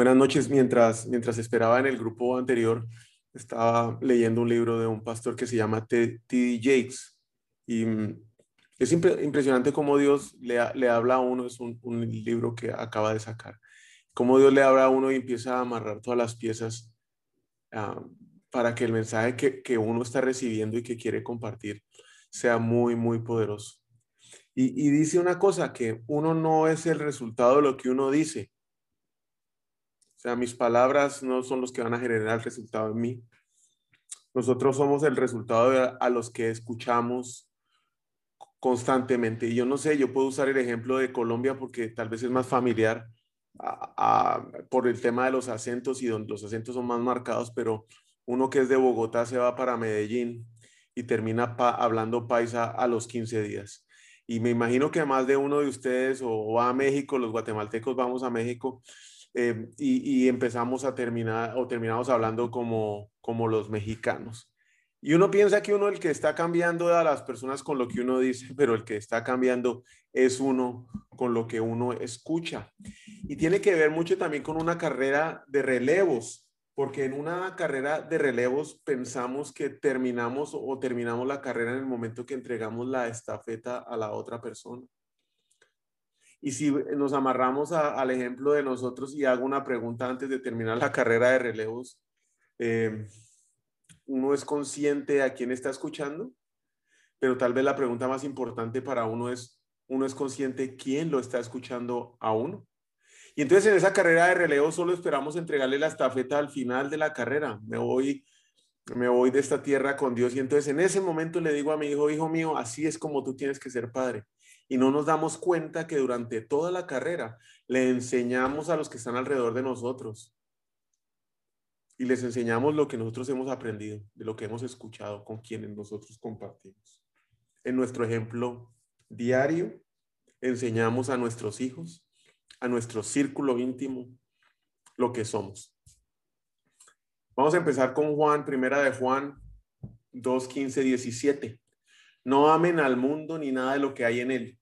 Buenas noches. Mientras, mientras esperaba en el grupo anterior, estaba leyendo un libro de un pastor que se llama T.D. Jakes. Y mm, es impresionante cómo Dios le, habla a uno. Es un, libro que acaba de sacar. Cómo Dios le habla a uno y empieza a amarrar todas las piezas uh, para que el mensaje que, que, uno está recibiendo y que quiere compartir sea muy, muy poderoso. Y, dice una cosa, que uno no es el resultado de lo que uno dice, sea, mis palabras no son los que van a generar el resultado en mí. Nosotros somos el resultado a los que escuchamos constantemente. Y yo no sé, yo puedo usar el ejemplo de Colombia porque tal vez es más familiar por el tema de los acentos y donde los acentos son más marcados, pero uno que es de Bogotá se va para Medellín y termina hablando paisa a los 15 días. Y me imagino que más de uno de ustedes o va a México, los guatemaltecos vamos a México eh, y, empezamos a terminar o terminamos hablando como, como los mexicanos. Y uno piensa que uno el que está cambiando a las personas con lo que uno dice, pero el que está cambiando es uno con lo que uno escucha. Y tiene que ver mucho también con una carrera de relevos, porque en una carrera de relevos pensamos que terminamos o terminamos la carrera en el momento que entregamos la estafeta a la otra persona. Y si nos amarramos al ejemplo de nosotros y hago una pregunta antes de terminar la carrera de relevos, eh, uno es consciente a quién está escuchando, pero tal vez la pregunta más importante para uno es, uno es consciente quién lo está escuchando a uno. Y entonces en esa carrera de relevo solo esperamos entregarle la estafeta al final de la carrera. Me voy, me voy de esta tierra con Dios y entonces en ese momento le digo a mi hijo, hijo mío, así es como tú tienes que ser padre y no nos damos cuenta que durante toda la carrera le enseñamos a los que están alrededor de nosotros y les enseñamos lo que nosotros hemos aprendido, de lo que hemos escuchado con quienes nosotros compartimos. En nuestro ejemplo diario, enseñamos a nuestros hijos, a nuestro círculo íntimo, lo que somos. Vamos a empezar con Juan, primera de Juan 2, 15, 17. No amen al mundo ni nada de lo que hay en él.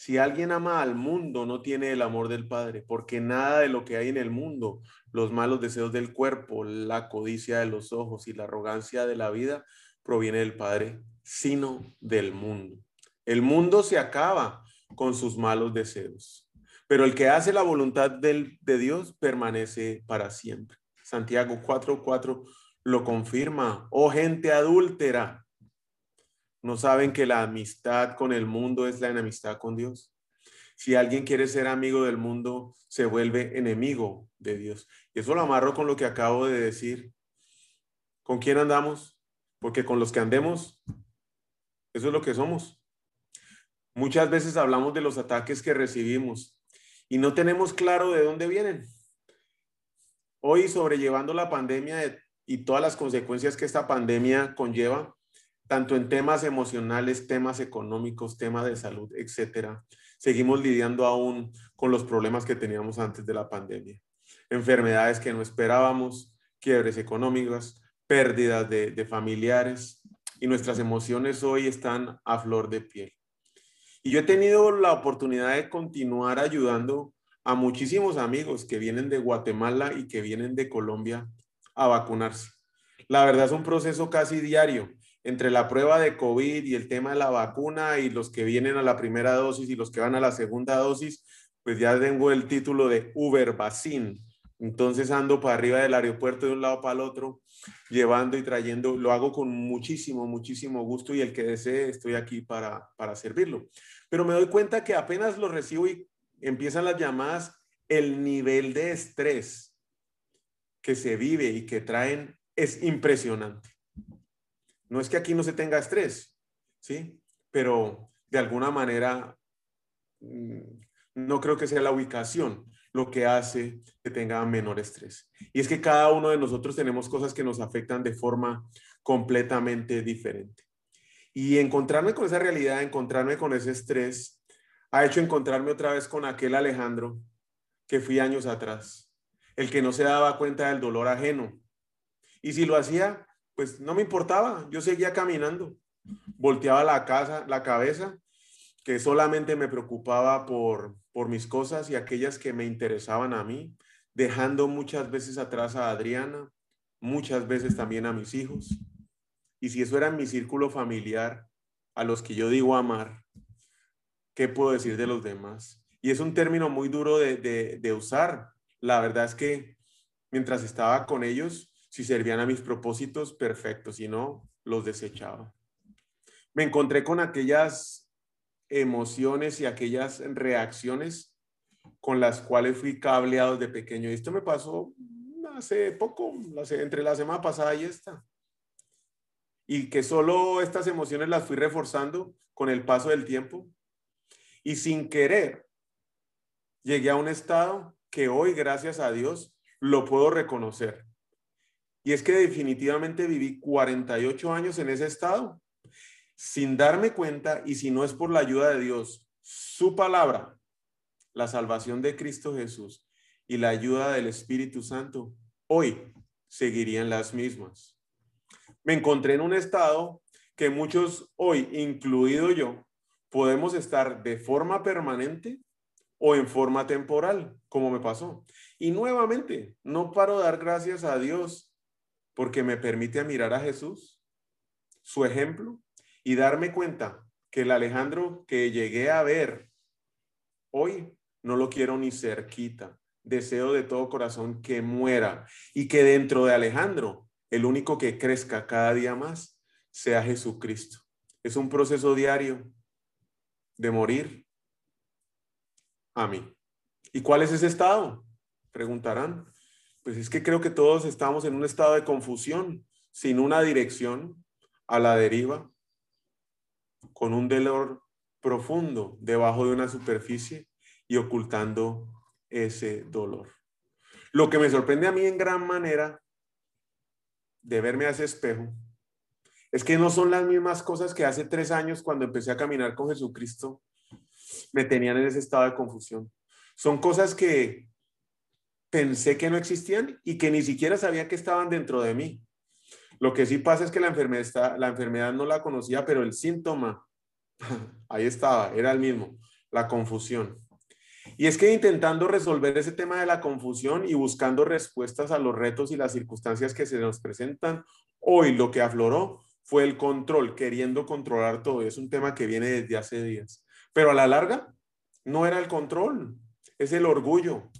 Si alguien ama al mundo, no tiene el amor del Padre, porque nada de lo que hay en el mundo, los malos deseos del cuerpo, la codicia de los ojos y la arrogancia de la vida, proviene del Padre, sino del mundo. El mundo se acaba con sus malos deseos, pero el que hace la voluntad de Dios permanece para siempre. Santiago 4:4 lo confirma. Oh gente adúltera, no saben que la amistad con el mundo es la enemistad con Dios. Si alguien quiere ser amigo del mundo, se vuelve enemigo de Dios. Y eso lo amarro con lo que acabo de decir. ¿Con quién andamos? Porque con los que andemos, eso es lo que somos. Muchas veces hablamos de los ataques que recibimos y no tenemos claro de dónde vienen. Hoy, sobrellevando la pandemia y todas las consecuencias que esta pandemia conlleva, tanto en temas emocionales, temas económicos, temas de salud, etcétera. Seguimos lidiando aún con los problemas que teníamos antes de la pandemia. Enfermedades que no esperábamos, quiebres económicas, pérdidas de, de familiares y nuestras emociones hoy están a flor de piel. Y yo he tenido la oportunidad de continuar ayudando a muchísimos amigos que vienen de Guatemala y que vienen de Colombia a vacunarse. La verdad es un proceso casi diario entre la prueba de COVID y el tema de la vacuna y los que vienen a la primera dosis y los que van a la segunda dosis, pues ya tengo el título de Uber Vaccine. Entonces ando para arriba del aeropuerto de un lado para el otro, llevando y trayendo. Lo hago con muchísimo, muchísimo gusto y el que desee estoy aquí para, para servirlo. Pero me doy cuenta que apenas lo recibo y empiezan las llamadas, el nivel de estrés que se vive y que traen es impresionante. No es que aquí no se tenga estrés, ¿sí? Pero de alguna manera mm, no creo que sea la ubicación lo que hace que tenga menor estrés. Y es que cada uno de nosotros tenemos cosas que nos afectan de forma completamente diferente. Y encontrarme con esa realidad, encontrarme con ese estrés, ha hecho encontrarme otra vez con aquel Alejandro que fui años atrás, el que no se daba cuenta del dolor ajeno. Y si lo hacía, pues no me importaba, yo seguía caminando, volteaba la casa, la cabeza, que solamente me preocupaba por, por mis cosas y aquellas que me interesaban a mí, dejando muchas veces atrás a Adriana, muchas veces también a mis hijos. Y si eso era mi círculo familiar, a los que yo digo amar, ¿qué puedo decir de los demás? Y es un término muy duro de, usar. La verdad es que mientras estaba con ellos, si servían a mis propósitos, perfecto, si no, los desechaba. Me encontré con aquellas emociones y aquellas reacciones con las cuales fui cableado de pequeño. Y esto me pasó hace poco, entre la semana pasada y esta. Y que solo estas emociones las fui reforzando con el paso del tiempo. Y sin querer, llegué a un estado que hoy, gracias a Dios, lo puedo reconocer. Y es que definitivamente viví 48 años en ese estado, sin darme cuenta y si no es por la ayuda de Dios, su palabra, la salvación de Cristo Jesús y la ayuda del Espíritu Santo, hoy seguirían las mismas. Me encontré en un estado que muchos hoy, incluido yo, podemos estar de forma permanente o en forma temporal, como me pasó. Y nuevamente, no paro de dar gracias a Dios porque me permite mirar a Jesús, su ejemplo, y darme cuenta que el Alejandro que llegué a ver hoy no lo quiero ni cerquita. Deseo de todo corazón que muera y que dentro de Alejandro el único que crezca cada día más sea Jesucristo. Es un proceso diario de morir a mí. ¿Y cuál es ese estado? Preguntarán. Pues es que creo que todos estamos en un estado de confusión, sin una dirección, a la deriva, con un dolor profundo debajo de una superficie y ocultando ese dolor. Lo que me sorprende a mí en gran manera de verme a ese espejo es que no son las mismas cosas que hace tres años cuando empecé a caminar con Jesucristo me tenían en ese estado de confusión. Son cosas que pensé que no existían y que ni siquiera sabía que estaban dentro de mí. Lo que sí pasa es que la enfermedad, no la conocía, pero el síntoma, ahí estaba, era el mismo, la confusión. Y es que intentando resolver ese tema de la confusión y buscando respuestas a los retos y las circunstancias que se nos presentan, hoy lo que afloró fue el control, queriendo controlar todo. Es un tema que viene desde hace días. Pero a la larga, no era el control, es el orgullo.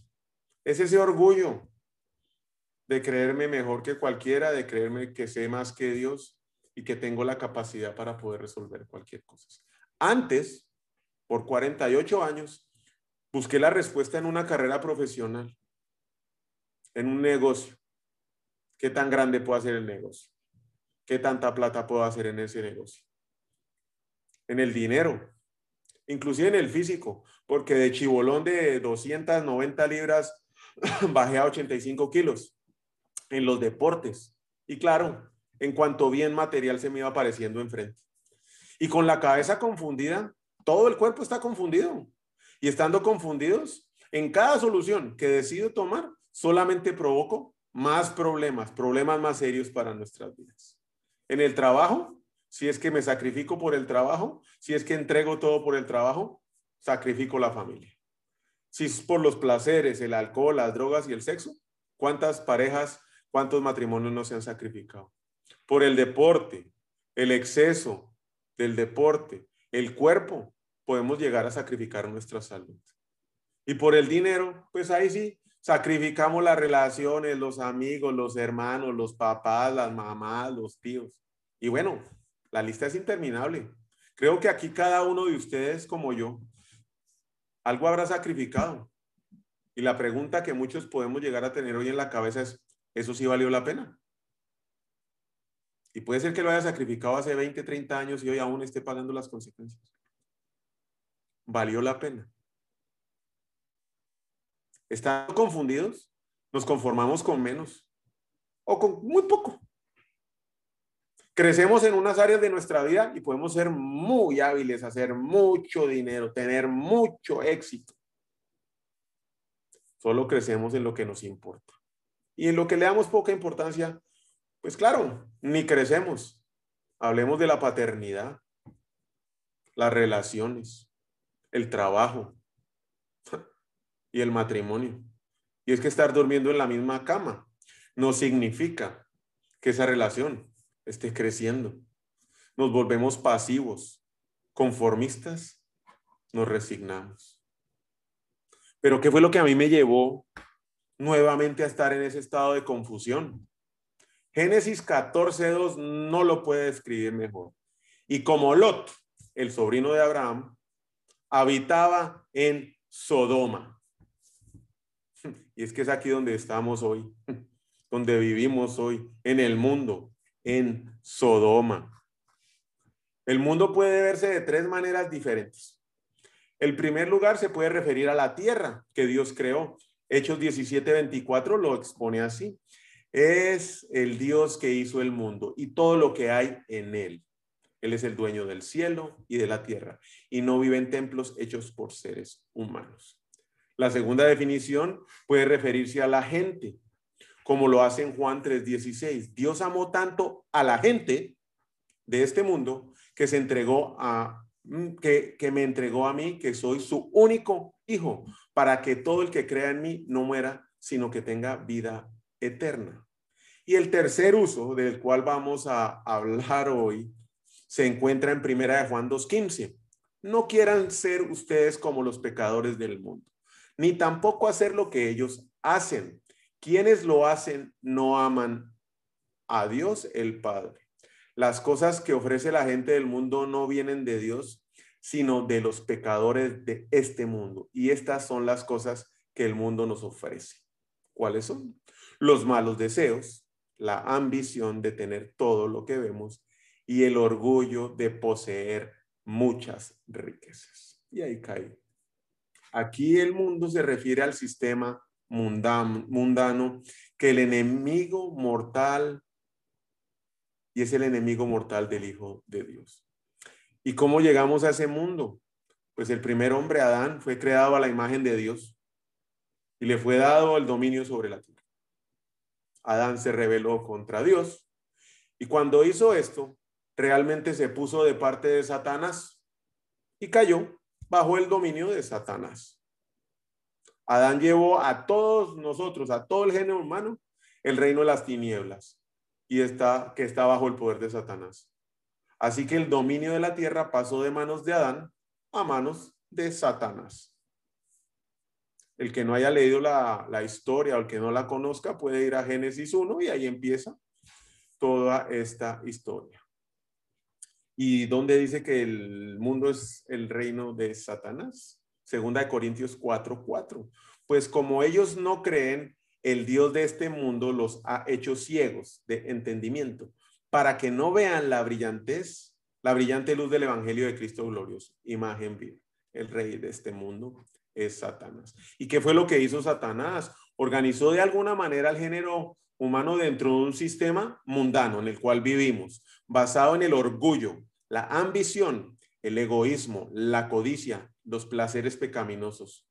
Es ese orgullo de creerme mejor que cualquiera, de creerme que sé más que Dios y que tengo la capacidad para poder resolver cualquier cosa. Antes, por 48 años, busqué la respuesta en una carrera profesional, en un negocio. ¿Qué tan grande puede ser el negocio? ¿Qué tanta plata puedo hacer en ese negocio? En el dinero, inclusive en el físico, porque de chibolón de 290 libras bajé a 85 kilos en los deportes. Y claro, en cuanto bien material se me iba apareciendo enfrente. Y con la cabeza confundida, todo el cuerpo está confundido. Y estando confundidos, en cada solución que decido tomar, solamente provoco más problemas, problemas más serios para nuestras vidas. En el trabajo, si es que me sacrifico por el trabajo, si es que entrego todo por el trabajo, sacrifico la familia. Si es por los placeres, el alcohol, las drogas y el sexo, ¿cuántas parejas, cuántos matrimonios no se han sacrificado? Por el deporte, el exceso del deporte, el cuerpo, podemos llegar a sacrificar nuestra salud. Y por el dinero, pues ahí sí, sacrificamos las relaciones, los amigos, los hermanos, los papás, las mamás, los tíos. Y bueno, la lista es interminable. Creo que aquí cada uno de ustedes, como yo, algo habrá sacrificado. Y la pregunta que muchos podemos llegar a tener hoy en la cabeza es, ¿eso sí valió la pena? Y puede ser que lo haya sacrificado hace 20, 30 años y hoy aún esté pagando las consecuencias. valió la pena. ¿Están confundidos? Nos conformamos con menos o con muy poco. Crecemos en unas áreas de nuestra vida y podemos ser muy hábiles, hacer mucho dinero, tener mucho éxito. Solo crecemos en lo que nos importa. Y en lo que le damos poca importancia, pues claro, ni crecemos. Hablemos de la paternidad, las relaciones, el trabajo y el matrimonio. Y es que estar durmiendo en la misma cama no significa que esa relación esté creciendo. Nos volvemos pasivos, conformistas, nos resignamos. Pero ¿qué fue lo que a mí me llevó nuevamente a estar en ese estado de confusión? Génesis 14.2 no lo puede describir mejor. Y como Lot, el sobrino de Abraham, habitaba en Sodoma. Y es que es aquí donde estamos hoy, donde vivimos hoy, en el mundo, en Sodoma. El mundo puede verse de tres maneras diferentes. El primer lugar se puede referir a la tierra que Dios creó. Hechos 17:24 lo expone así. Es el Dios que hizo el mundo y todo lo que hay en él. Él es el dueño del cielo y de la tierra y no vive en templos hechos por seres humanos. La segunda definición puede referirse a la gente, como lo hace en Juan 3:16. Dios amó tanto a la gente de este mundo que se entregó a mm, que, que me entregó a mí, que soy su único hijo, para que todo el que crea en mí no muera, sino que tenga vida eterna. Y el tercer uso del cual vamos a hablar hoy se encuentra en Primera de Juan 2.15. No quieran ser ustedes como los pecadores del mundo, ni tampoco hacer lo que ellos hacen. Quienes lo hacen no aman a Dios el Padre. Las cosas que ofrece la gente del mundo no vienen de Dios, sino de los pecadores de este mundo. Y estas son las cosas que el mundo nos ofrece. ¿Cuáles son? Los malos deseos, la ambición de tener todo lo que vemos y el orgullo de poseer muchas riquezas. Y ahí cae. Aquí el mundo se refiere al sistema mundano, que el enemigo mortal y es el enemigo mortal del Hijo de Dios. ¿Y cómo llegamos a ese mundo? Pues el primer hombre, Adán, fue creado a la imagen de Dios y le fue dado el dominio sobre la tierra. Adán se rebeló contra Dios y cuando hizo esto, realmente se puso de parte de Satanás y cayó bajo el dominio de Satanás. Adán llevó a todos nosotros, a todo el género humano, el reino de las tinieblas y está que está bajo el poder de Satanás. Así que el dominio de la tierra pasó de manos de Adán a manos de Satanás. El que no haya leído la, la historia o el que no la conozca puede ir a Génesis 1 y ahí empieza toda esta historia. ¿Y dónde dice que el mundo es el reino de Satanás? Segunda de Corintios 4, 4. Pues como ellos no creen, el Dios de este mundo los ha hecho ciegos de entendimiento para que no vean la brillantez, la brillante luz del Evangelio de Cristo glorioso, imagen viva. El rey de este mundo es Satanás. ¿Y qué fue lo que hizo Satanás? Organizó de alguna manera el género humano dentro de un sistema mundano en el cual vivimos, basado en el orgullo, la ambición, el egoísmo, la codicia, los placeres pecaminosos.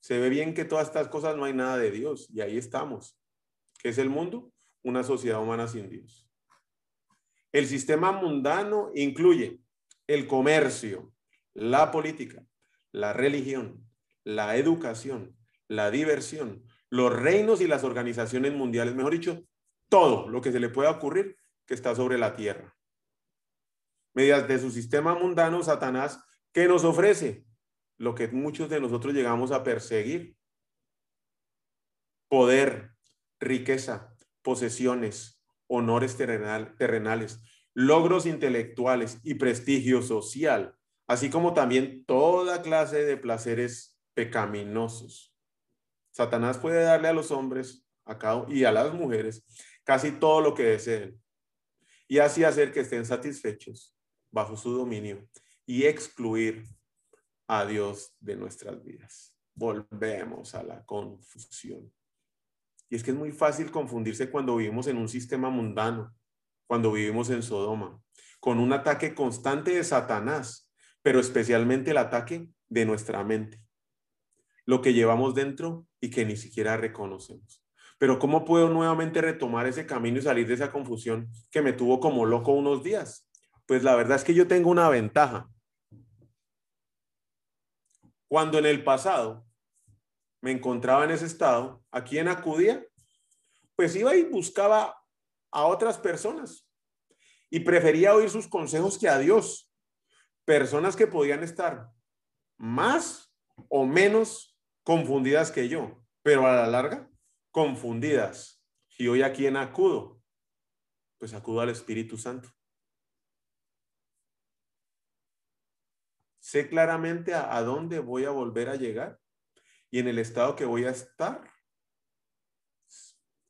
Se ve bien que todas estas cosas no hay nada de Dios y ahí estamos. ¿Qué es el mundo? Una sociedad humana sin Dios. El sistema mundano incluye el comercio, la política, la religión, la educación, la diversión, los reinos y las organizaciones mundiales, mejor dicho, todo lo que se le pueda ocurrir que está sobre la tierra mediante su sistema mundano, Satanás, ¿qué nos ofrece? Lo que muchos de nosotros llegamos a perseguir. Poder, riqueza, posesiones, honores terrenales, logros intelectuales y prestigio social, así como también toda clase de placeres pecaminosos. Satanás puede darle a los hombres y a las mujeres casi todo lo que deseen y así hacer que estén satisfechos bajo su dominio y excluir a Dios de nuestras vidas. Volvemos a la confusión. Y es que es muy fácil confundirse cuando vivimos en un sistema mundano, cuando vivimos en Sodoma, con un ataque constante de Satanás, pero especialmente el ataque de nuestra mente, lo que llevamos dentro y que ni siquiera reconocemos. Pero ¿cómo puedo nuevamente retomar ese camino y salir de esa confusión que me tuvo como loco unos días? Pues la verdad es que yo tengo una ventaja. Cuando en el pasado me encontraba en ese estado, ¿a quién acudía? Pues iba y buscaba a otras personas y prefería oír sus consejos que a Dios. Personas que podían estar más o menos confundidas que yo, pero a la larga confundidas. ¿Y hoy a quién acudo? Pues acudo al Espíritu Santo. Sé claramente a, dónde voy a volver a llegar y en el estado que voy a estar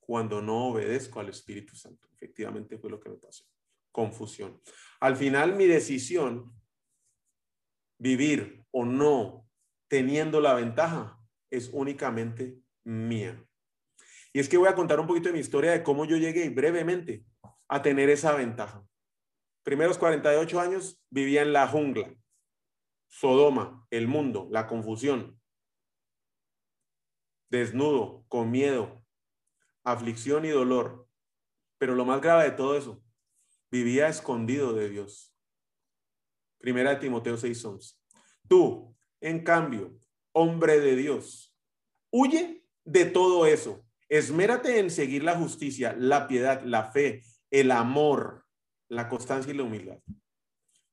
cuando no obedezco al Espíritu Santo. Efectivamente fue lo que me pasó. Confusión. Al final mi decisión, vivir o no teniendo la ventaja, es únicamente mía. Y es que voy a contar un poquito de mi historia de cómo yo llegué brevemente a tener esa ventaja. Primeros 48 años vivía en la jungla, Sodoma, el mundo, la confusión, desnudo, con miedo, aflicción y dolor. Pero lo más grave de todo eso, vivía escondido de Dios. Primera de Timoteo 6:11. Tú, en cambio, hombre de Dios, huye de todo eso. Esmérate en seguir la justicia, la piedad, la fe, el amor, la constancia y la humildad.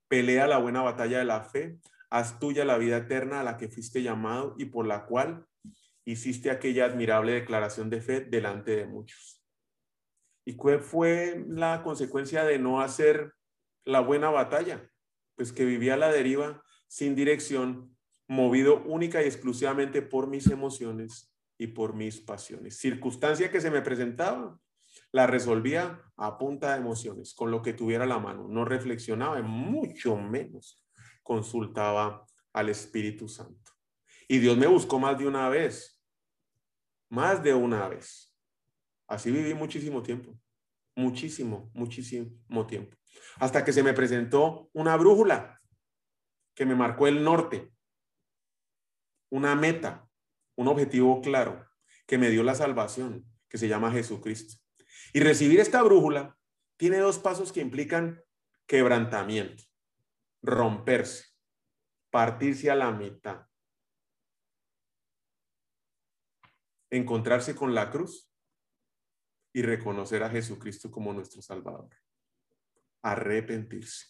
Pelea la buena batalla de la fe, haz tuya la vida eterna a la que fuiste llamado y por la cual hiciste aquella admirable declaración de fe delante de muchos. ¿Y cuál fue la consecuencia de no hacer la buena batalla? Pues que vivía a la deriva, sin dirección, movido única y exclusivamente por mis emociones y por mis pasiones. Circunstancia que se me presentaba, la resolvía a punta de emociones, con lo que tuviera la mano. No reflexionaba, mucho menos consultaba al Espíritu Santo. Y Dios me buscó más de una vez más de una vez. Así viví muchísimo tiempo, muchísimo, muchísimo tiempo. Hasta que se me presentó una brújula que me marcó el norte, una meta, un objetivo claro, que me dio la salvación, que se llama Jesucristo. Y recibir esta brújula tiene dos pasos que implican quebrantamiento, romperse, partirse a la mitad. encontrarse con la cruz y reconocer a Jesucristo como nuestro Salvador. Arrepentirse.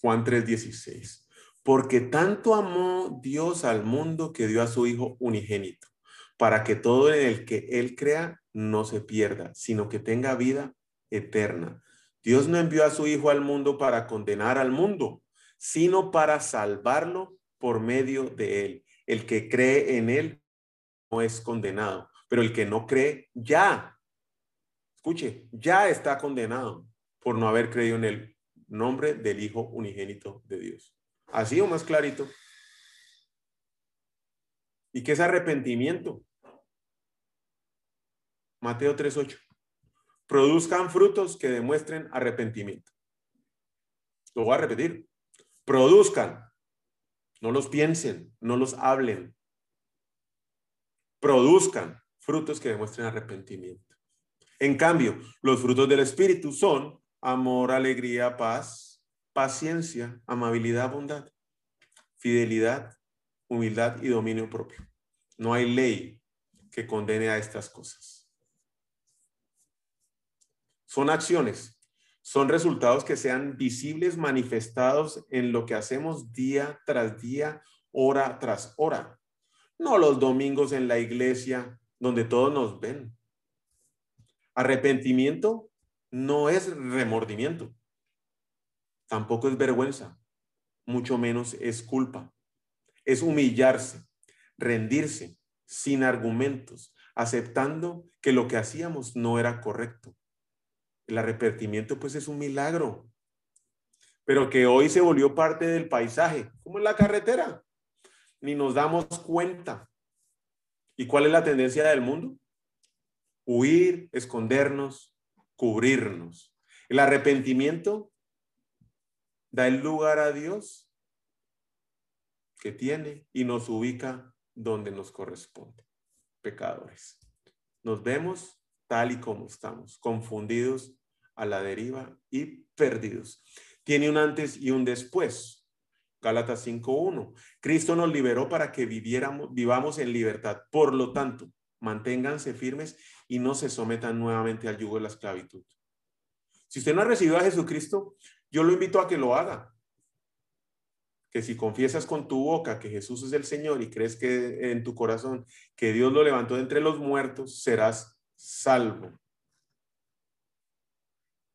Juan 3:16. Porque tanto amó Dios al mundo que dio a su Hijo unigénito, para que todo en el que Él crea no se pierda, sino que tenga vida eterna. Dios no envió a su Hijo al mundo para condenar al mundo, sino para salvarlo por medio de Él. El que cree en Él no es condenado, pero el que no cree ya, escuche, ya está condenado por no haber creído en el nombre del Hijo unigénito de Dios. Así o más clarito. ¿Y qué es arrepentimiento? Mateo 3:8. Produzcan frutos que demuestren arrepentimiento. Lo voy a repetir. Produzcan no los piensen, no los hablen. Produzcan frutos que demuestren arrepentimiento. En cambio, los frutos del Espíritu son amor, alegría, paz, paciencia, amabilidad, bondad, fidelidad, humildad y dominio propio. No hay ley que condene a estas cosas. Son acciones son resultados que sean visibles, manifestados en lo que hacemos día tras día, hora tras hora. No los domingos en la iglesia donde todos nos ven. Arrepentimiento no es remordimiento. Tampoco es vergüenza. Mucho menos es culpa. Es humillarse, rendirse sin argumentos, aceptando que lo que hacíamos no era correcto el arrepentimiento pues es un milagro. pero que hoy se volvió parte del paisaje, como en la carretera. Ni nos damos cuenta. ¿Y cuál es la tendencia del mundo? Huir, escondernos, cubrirnos. El arrepentimiento da el lugar a Dios que tiene y nos ubica donde nos corresponde. Pecadores. Nos vemos tal y como estamos, confundidos a la deriva y perdidos. Tiene un antes y un después. Gálatas 5.1. Cristo nos liberó para que viviéramos, vivamos en libertad. Por lo tanto, manténganse firmes y no se sometan nuevamente al yugo de la esclavitud. Si usted no ha recibido a Jesucristo, yo lo invito a que lo haga. Que si confiesas con tu boca que Jesús es el Señor y crees que en tu corazón que Dios lo levantó de entre los muertos, serás salvo.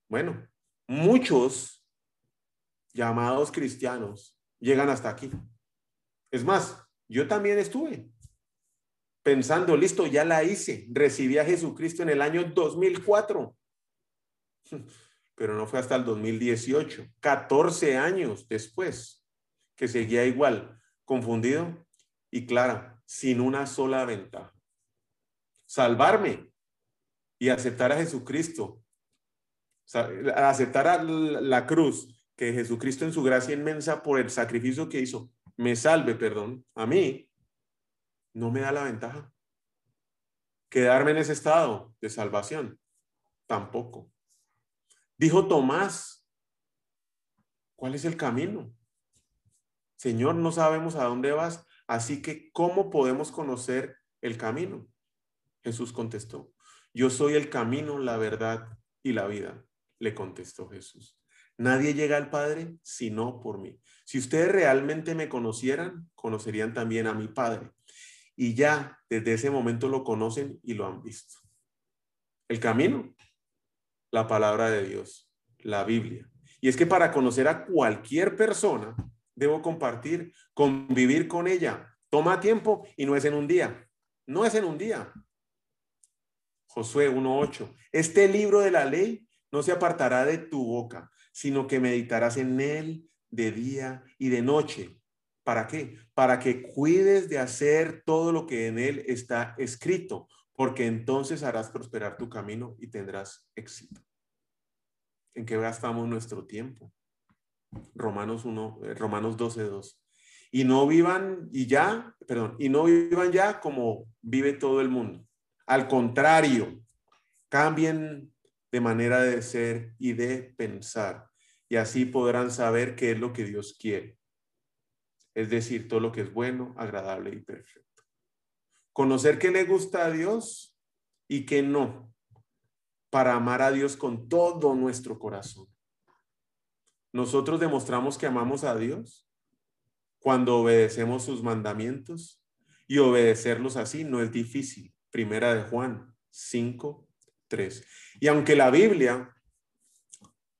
Bueno, muchos llamados cristianos llegan hasta aquí. Es más, yo también estuve pensando, listo, ya la hice, recibí a Jesucristo en el año 2004, pero no fue hasta el 2018, 14 años después, que seguía igual, confundido y clara, sin una sola ventaja. Salvarme y aceptar a Jesucristo, aceptar a la cruz, que Jesucristo en su gracia inmensa por el sacrificio que hizo, me salve, perdón, a mí, no me da la ventaja. Quedarme en ese estado de salvación, tampoco. Dijo Tomás, ¿cuál es el camino? Señor, no sabemos a dónde vas, así que ¿cómo podemos conocer el camino? Jesús contestó, yo soy el camino, la verdad y la vida, le contestó Jesús. Nadie llega al Padre sino por mí. Si ustedes realmente me conocieran, conocerían también a mi Padre. Y ya desde ese momento lo conocen y lo han visto. El camino, la palabra de Dios, la Biblia. Y es que para conocer a cualquier persona, debo compartir, convivir con ella. Toma tiempo y no es en un día. No es en un día. Josué 1.8. Este libro de la ley no se apartará de tu boca, sino que meditarás en él de día y de noche. ¿Para qué? Para que cuides de hacer todo lo que en él está escrito, porque entonces harás prosperar tu camino y tendrás éxito. ¿En qué gastamos nuestro tiempo? Romanos 1, eh, Romanos 12, Y no vivan y ya, perdón, y no vivan ya como vive todo el mundo al contrario, cambien de manera de ser y de pensar. Y así podrán saber qué es lo que Dios quiere. Es decir, todo lo que es bueno, agradable y perfecto. Conocer qué le gusta a Dios y qué no, para amar a Dios con todo nuestro corazón. Nosotros demostramos que amamos a Dios cuando obedecemos sus mandamientos y obedecerlos así no es difícil. Primera de Juan 5, 3. Y aunque la Biblia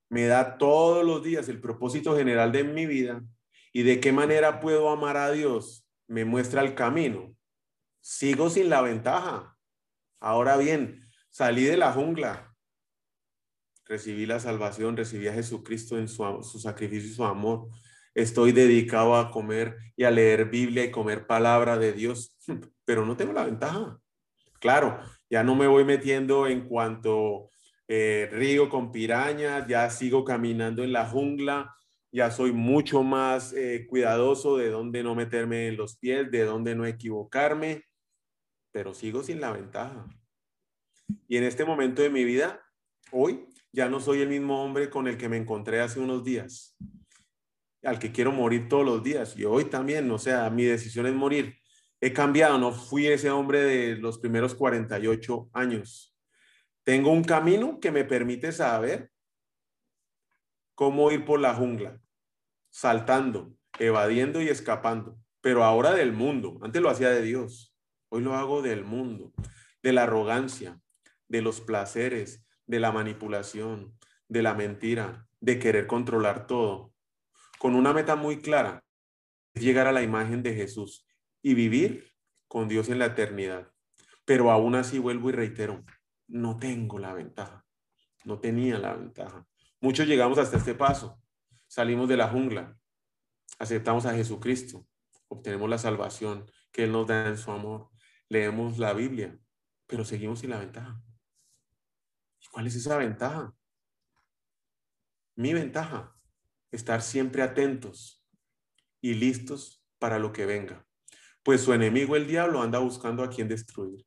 me da todos los días el propósito general de mi vida y de qué manera puedo amar a Dios, me muestra el camino. Sigo sin la ventaja. Ahora bien, salí de la jungla, recibí la salvación, recibí a Jesucristo en su, su sacrificio y su amor. Estoy dedicado a comer y a leer Biblia y comer palabra de Dios, pero no tengo la ventaja. Claro, ya no me voy metiendo en cuanto eh, río con pirañas, ya sigo caminando en la jungla, ya soy mucho más eh, cuidadoso de dónde no meterme en los pies, de dónde no equivocarme, pero sigo sin la ventaja. Y en este momento de mi vida, hoy, ya no soy el mismo hombre con el que me encontré hace unos días, al que quiero morir todos los días. Y hoy también, o sea, mi decisión es morir he cambiado, no fui ese hombre de los primeros 48 años. Tengo un camino que me permite saber cómo ir por la jungla, saltando, evadiendo y escapando, pero ahora del mundo. Antes lo hacía de Dios, hoy lo hago del mundo, de la arrogancia, de los placeres, de la manipulación, de la mentira, de querer controlar todo, con una meta muy clara, llegar a la imagen de Jesús y vivir con Dios en la eternidad. Pero aún así vuelvo y reitero, no tengo la ventaja, no tenía la ventaja. Muchos llegamos hasta este paso, salimos de la jungla, aceptamos a Jesucristo, obtenemos la salvación que Él nos da en su amor, leemos la Biblia, pero seguimos sin la ventaja. ¿Cuál es esa ventaja? Mi ventaja, estar siempre atentos y listos para lo que venga. Pues su enemigo, el diablo, anda buscando a quien destruir.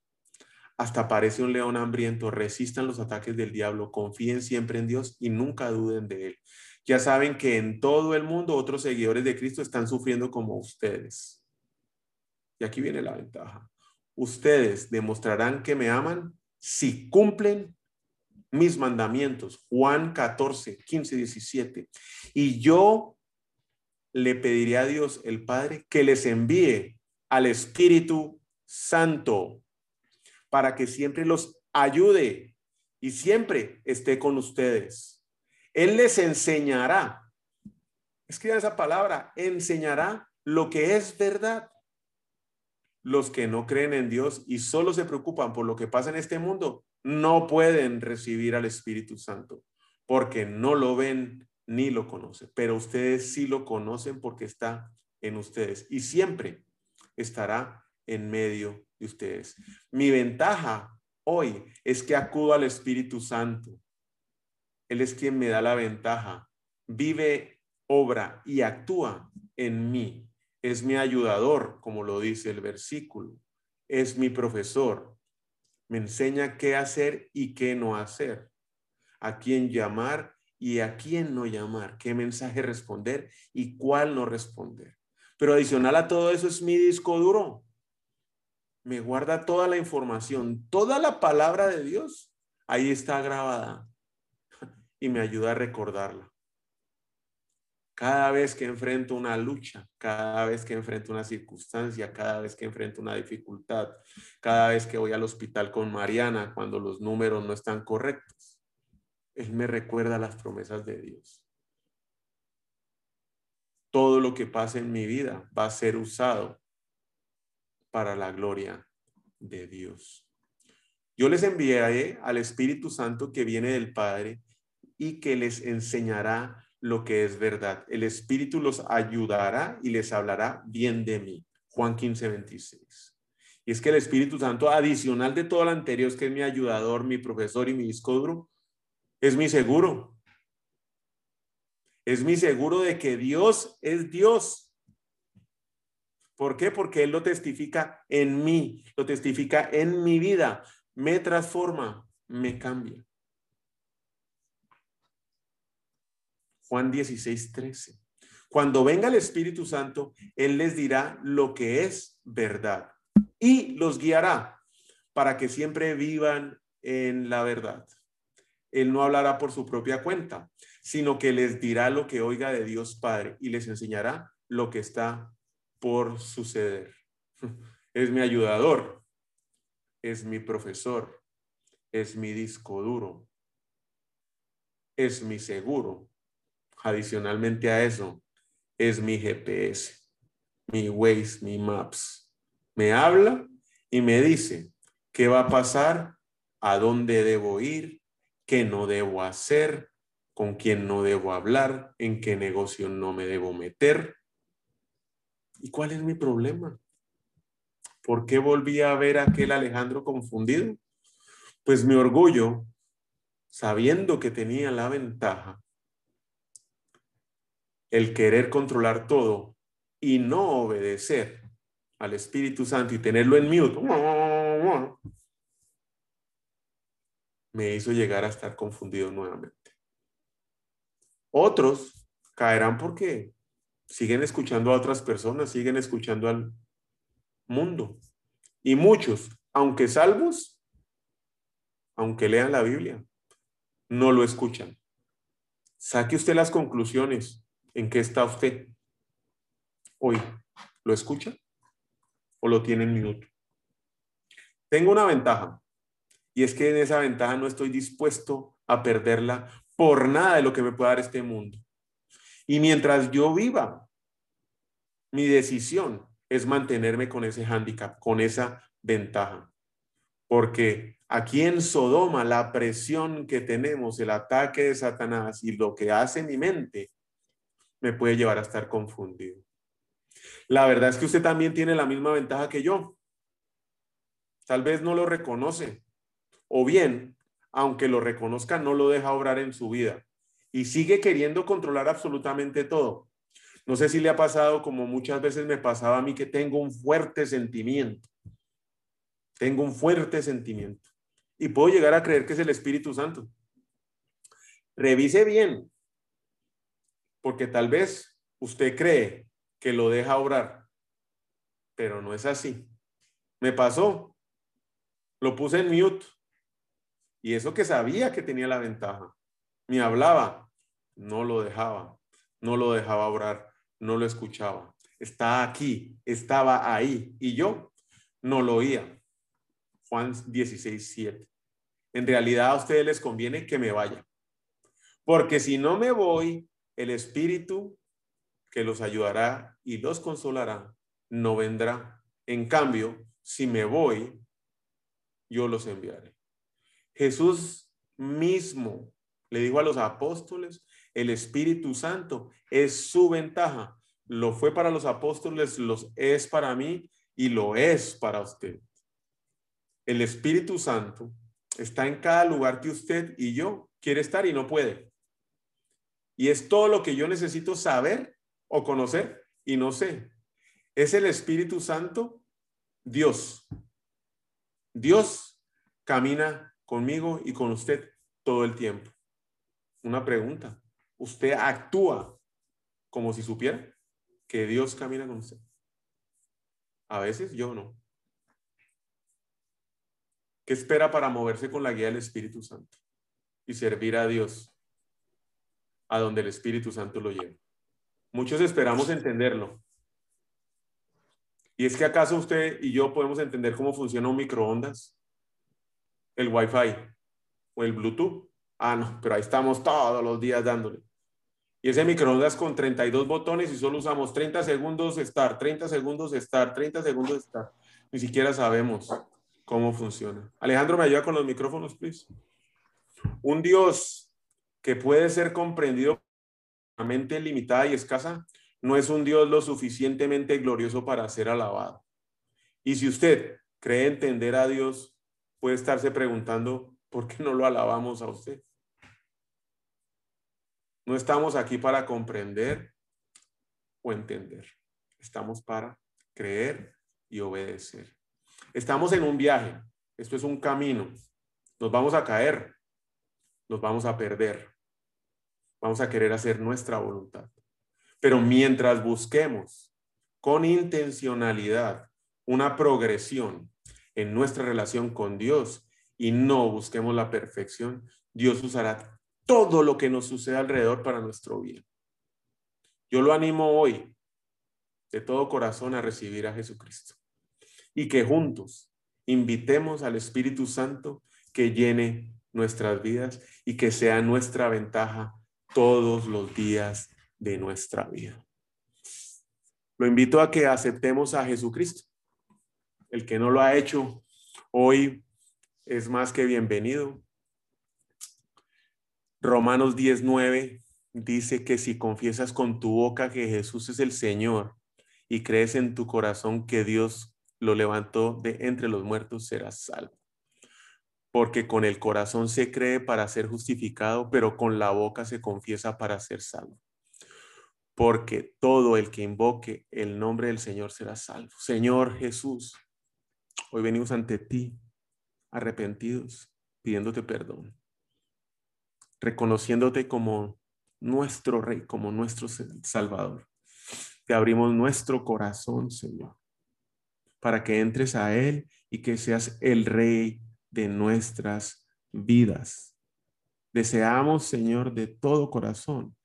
Hasta parece un león hambriento. Resistan los ataques del diablo, confíen siempre en Dios y nunca duden de él. Ya saben que en todo el mundo otros seguidores de Cristo están sufriendo como ustedes. Y aquí viene la ventaja. Ustedes demostrarán que me aman si cumplen mis mandamientos. Juan 14, 15, 17. Y yo le pediré a Dios el Padre que les envíe al Espíritu Santo para que siempre los ayude y siempre esté con ustedes. Él les enseñará, escriban esa palabra, enseñará lo que es verdad. Los que no creen en Dios y solo se preocupan por lo que pasa en este mundo, no pueden recibir al Espíritu Santo porque no lo ven ni lo conocen. Pero ustedes sí lo conocen porque está en ustedes y siempre estará en medio de ustedes. Mi ventaja hoy es que acudo al Espíritu Santo. Él es quien me da la ventaja. Vive, obra y actúa en mí. Es mi ayudador, como lo dice el versículo. Es mi profesor. Me enseña qué hacer y qué no hacer. A quién llamar y a quién no llamar. Qué mensaje responder y cuál no responder. Pero adicional a todo eso es mi disco duro. Me guarda toda la información, toda la palabra de Dios. Ahí está grabada y me ayuda a recordarla. Cada vez que enfrento una lucha, cada vez que enfrento una circunstancia, cada vez que enfrento una dificultad, cada vez que voy al hospital con Mariana cuando los números no están correctos, Él me recuerda las promesas de Dios todo lo que pase en mi vida va a ser usado para la gloria de Dios. Yo les enviaré al Espíritu Santo que viene del Padre y que les enseñará lo que es verdad. El Espíritu los ayudará y les hablará bien de mí. Juan 15, 26. Y es que el Espíritu Santo, adicional de todo lo anterior, es que es mi ayudador, mi profesor y mi disco es mi seguro. Es mi seguro de que Dios es Dios. ¿Por qué? Porque Él lo testifica en mí, lo testifica en mi vida, me transforma, me cambia. Juan 16, 13. Cuando venga el Espíritu Santo, Él les dirá lo que es verdad y los guiará para que siempre vivan en la verdad. Él no hablará por su propia cuenta, sino que les dirá lo que oiga de Dios Padre y les enseñará lo que está por suceder. Es mi ayudador, es mi profesor, es mi disco duro, es mi seguro. Adicionalmente a eso, es mi GPS, mi Waze, mi Maps. Me habla y me dice qué va a pasar, a dónde debo ir, qué no debo hacer, con quién no debo hablar, en qué negocio no me debo meter. ¿Y cuál es mi problema? ¿Por qué volví a ver a aquel Alejandro confundido? Pues mi orgullo, sabiendo que tenía la ventaja, el querer controlar todo y no obedecer al Espíritu Santo y tenerlo en mute, me hizo llegar a estar confundido nuevamente. Otros caerán porque siguen escuchando a otras personas, siguen escuchando al mundo. Y muchos, aunque salvos, aunque lean la Biblia, no lo escuchan. Saque usted las conclusiones. ¿En qué está usted hoy? ¿Lo escucha o lo tiene en minuto? Tengo una ventaja. Y es que en esa ventaja no estoy dispuesto a perderla por nada de lo que me pueda dar este mundo. Y mientras yo viva, mi decisión es mantenerme con ese hándicap, con esa ventaja. Porque aquí en Sodoma, la presión que tenemos, el ataque de Satanás y lo que hace mi mente, me puede llevar a estar confundido. La verdad es que usted también tiene la misma ventaja que yo. Tal vez no lo reconoce. O bien, aunque lo reconozca, no lo deja obrar en su vida. Y sigue queriendo controlar absolutamente todo. No sé si le ha pasado como muchas veces me pasaba a mí que tengo un fuerte sentimiento. Tengo un fuerte sentimiento. Y puedo llegar a creer que es el Espíritu Santo. Revise bien, porque tal vez usted cree que lo deja obrar, pero no es así. Me pasó, lo puse en mute y eso que sabía que tenía la ventaja, me hablaba, no lo dejaba, no lo dejaba obrar, no lo escuchaba. Está aquí, estaba ahí y yo no lo oía. Juan 16, 7. En realidad a ustedes les conviene que me vaya, porque si no me voy, el Espíritu que los ayudará y los consolará no vendrá. En cambio, si me voy, yo los enviaré. Jesús mismo le dijo a los apóstoles, el Espíritu Santo es su ventaja. Lo fue para los apóstoles, los es para mí y lo es para usted. El Espíritu Santo está en cada lugar que usted y yo quiere estar y no puede. Y es todo lo que yo necesito saber o conocer y no sé. Es el Espíritu Santo, Dios. Dios camina conmigo y con usted todo el tiempo. Una pregunta. ¿Usted actúa como si supiera que Dios camina con usted? A veces yo no. ¿Qué espera para moverse con la guía del Espíritu Santo y servir a Dios? a donde el Espíritu Santo lo lleva. Muchos esperamos entenderlo. ¿Y es que acaso usted y yo podemos entender cómo funciona un microondas? El Wi-Fi o el Bluetooth. Ah, no, pero ahí estamos todos los días dándole. Y ese microondas con 32 botones y solo usamos 30 segundos estar, 30 segundos estar, 30 segundos estar. Ni siquiera sabemos cómo funciona. Alejandro, ¿me ayuda con los micrófonos, please? Un Dios que puede ser comprendido por mente limitada y escasa, no es un Dios lo suficientemente glorioso para ser alabado. Y si usted cree entender a Dios, puede estarse preguntando, ¿por qué no lo alabamos a usted? No estamos aquí para comprender o entender. Estamos para creer y obedecer. Estamos en un viaje. Esto es un camino. Nos vamos a caer. Nos vamos a perder vamos a querer hacer nuestra voluntad. Pero mientras busquemos con intencionalidad una progresión en nuestra relación con Dios y no busquemos la perfección, Dios usará todo lo que nos sucede alrededor para nuestro bien. Yo lo animo hoy de todo corazón a recibir a Jesucristo y que juntos invitemos al Espíritu Santo que llene nuestras vidas y que sea nuestra ventaja todos los días de nuestra vida. Lo invito a que aceptemos a Jesucristo. El que no lo ha hecho hoy es más que bienvenido. Romanos 19 dice que si confiesas con tu boca que Jesús es el Señor y crees en tu corazón que Dios lo levantó de entre los muertos, serás salvo porque con el corazón se cree para ser justificado, pero con la boca se confiesa para ser salvo. Porque todo el que invoque el nombre del Señor será salvo. Señor Jesús, hoy venimos ante ti arrepentidos, pidiéndote perdón, reconociéndote como nuestro Rey, como nuestro Salvador. Te abrimos nuestro corazón, Señor, para que entres a Él y que seas el Rey de nuestras vidas. Deseamos, Señor, de todo corazón,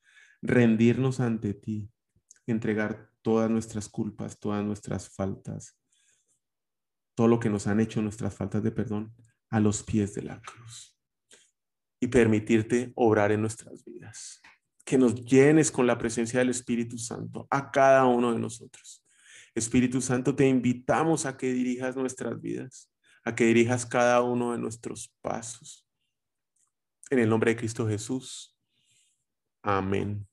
rendirnos ante ti, entregar todas nuestras culpas, todas nuestras faltas, todo lo que nos han hecho nuestras faltas de perdón a los pies de la cruz y permitirte obrar en nuestras vidas. Que nos llenes con la presencia del Espíritu Santo a cada uno de nosotros. Espíritu Santo, te invitamos a que dirijas nuestras vidas a que dirijas cada uno de nuestros pasos. En el nombre de Cristo Jesús. Amén